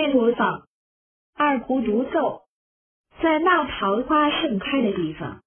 位模仿二胡独奏，在那桃花盛开的地方。